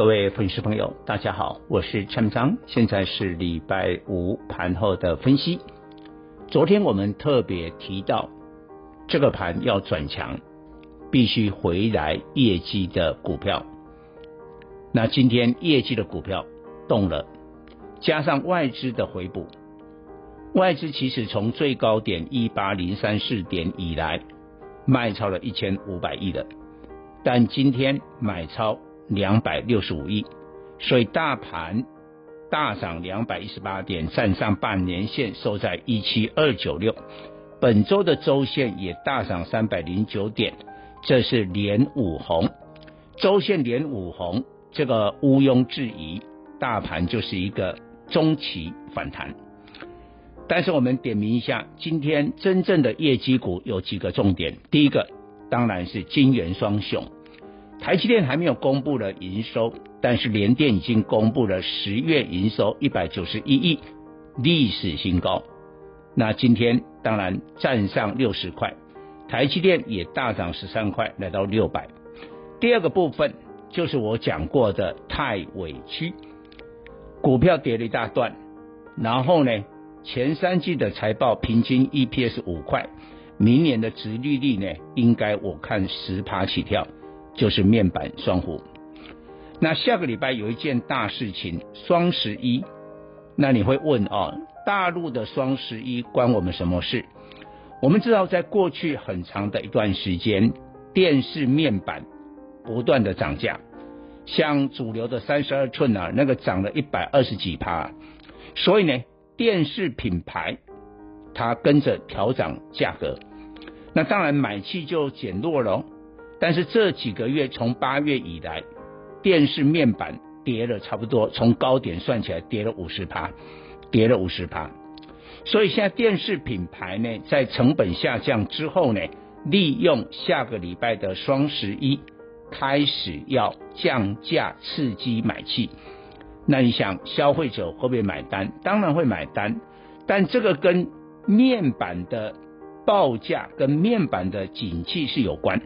各位粉丝朋友，大家好，我是陈章，现在是礼拜五盘后的分析。昨天我们特别提到，这个盘要转强，必须回来业绩的股票。那今天业绩的股票动了，加上外资的回补，外资其实从最高点一八零三四点以来，卖超了一千五百亿的，但今天买超。两百六十五亿，所以大盘大涨两百一十八点，站上半年线，收在一七二九六。本周的周线也大涨三百零九点，这是连五红，周线连五红，这个毋庸置疑，大盘就是一个中期反弹。但是我们点名一下，今天真正的业绩股有几个重点，第一个当然是金圆双雄。台积电还没有公布了营收，但是联电已经公布了十月营收一百九十一亿，历史新高。那今天当然站上六十块，台积电也大涨十三块，来到六百。第二个部分就是我讲过的太委屈，股票跌了一大段，然后呢，前三季的财报平均 EPS 五块，明年的殖利率呢，应该我看十趴起跳。就是面板双虎，那下个礼拜有一件大事情，双十一。那你会问哦，大陆的双十一关我们什么事？我们知道，在过去很长的一段时间，电视面板不断的涨价，像主流的三十二寸啊，那个涨了一百二十几趴，所以呢，电视品牌它跟着调涨价格，那当然买气就减弱了。但是这几个月，从八月以来，电视面板跌了差不多，从高点算起来跌了五十趴，跌了五十趴。所以现在电视品牌呢，在成本下降之后呢，利用下个礼拜的双十一，开始要降价刺激买气。那你想，消费者会不会买单？当然会买单，但这个跟面板的报价跟面板的景气是有关。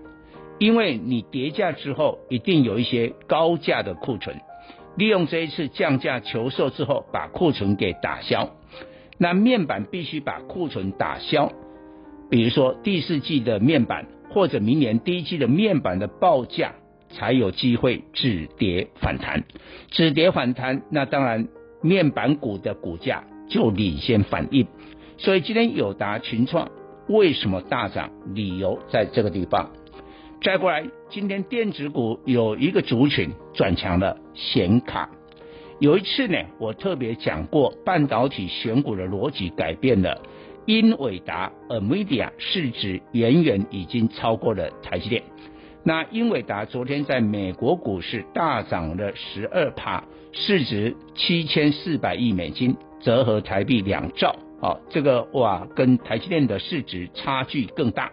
因为你跌价之后，一定有一些高价的库存，利用这一次降价求售之后，把库存给打消。那面板必须把库存打消，比如说第四季的面板，或者明年第一季的面板的报价，才有机会止跌反弹。止跌反弹，那当然面板股的股价就领先反应。所以今天友达、群创为什么大涨？理由在这个地方。再过来，今天电子股有一个族群转强了，显卡。有一次呢，我特别讲过，半导体选股的逻辑改变了。英伟达、NVIDIA 市值远远已经超过了台积电。那英伟达昨天在美国股市大涨了十二趴，市值七千四百亿美金，折合台币两兆。哦，这个哇，跟台积电的市值差距更大。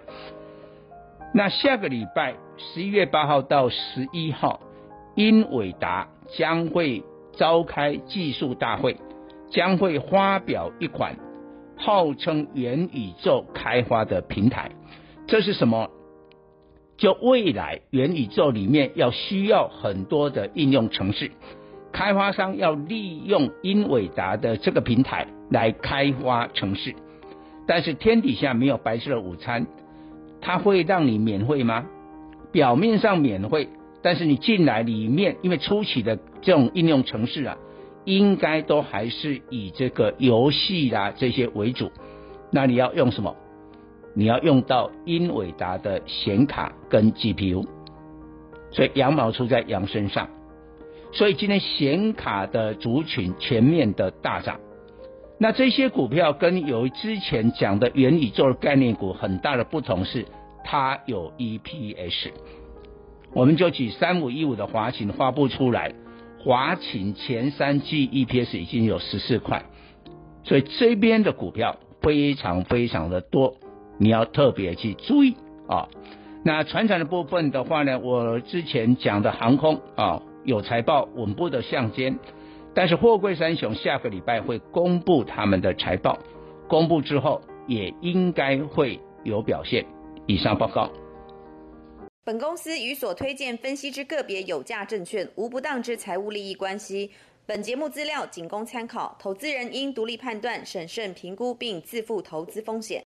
那下个礼拜十一月八号到十一号，英伟达将会召开技术大会，将会发表一款号称元宇宙开发的平台。这是什么？就未来元宇宙里面要需要很多的应用程式，开发商要利用英伟达的这个平台来开发程式，但是天底下没有白色的午餐。它会让你免费吗？表面上免费，但是你进来里面，因为初期的这种应用程式啊，应该都还是以这个游戏啦这些为主。那你要用什么？你要用到英伟达的显卡跟 GPU，所以羊毛出在羊身上。所以今天显卡的族群全面的大涨。那这些股票跟有之前讲的元宇宙的概念股很大的不同是，它有 EPS。我们就举三五一五的华擎发布出来，华擎前三季 EPS 已经有十四块，所以这边的股票非常非常的多，你要特别去注意啊。那传产的部分的话呢，我之前讲的航空啊，有财报稳步的向肩，但是货柜三雄下个礼拜会公布他们的财报，公布之后也应该会有表现。以上报告。本公司与所推荐分析之个别有价证券无不当之财务利益关系。本节目资料仅供参考，投资人应独立判断、审慎评估并自负投资风险。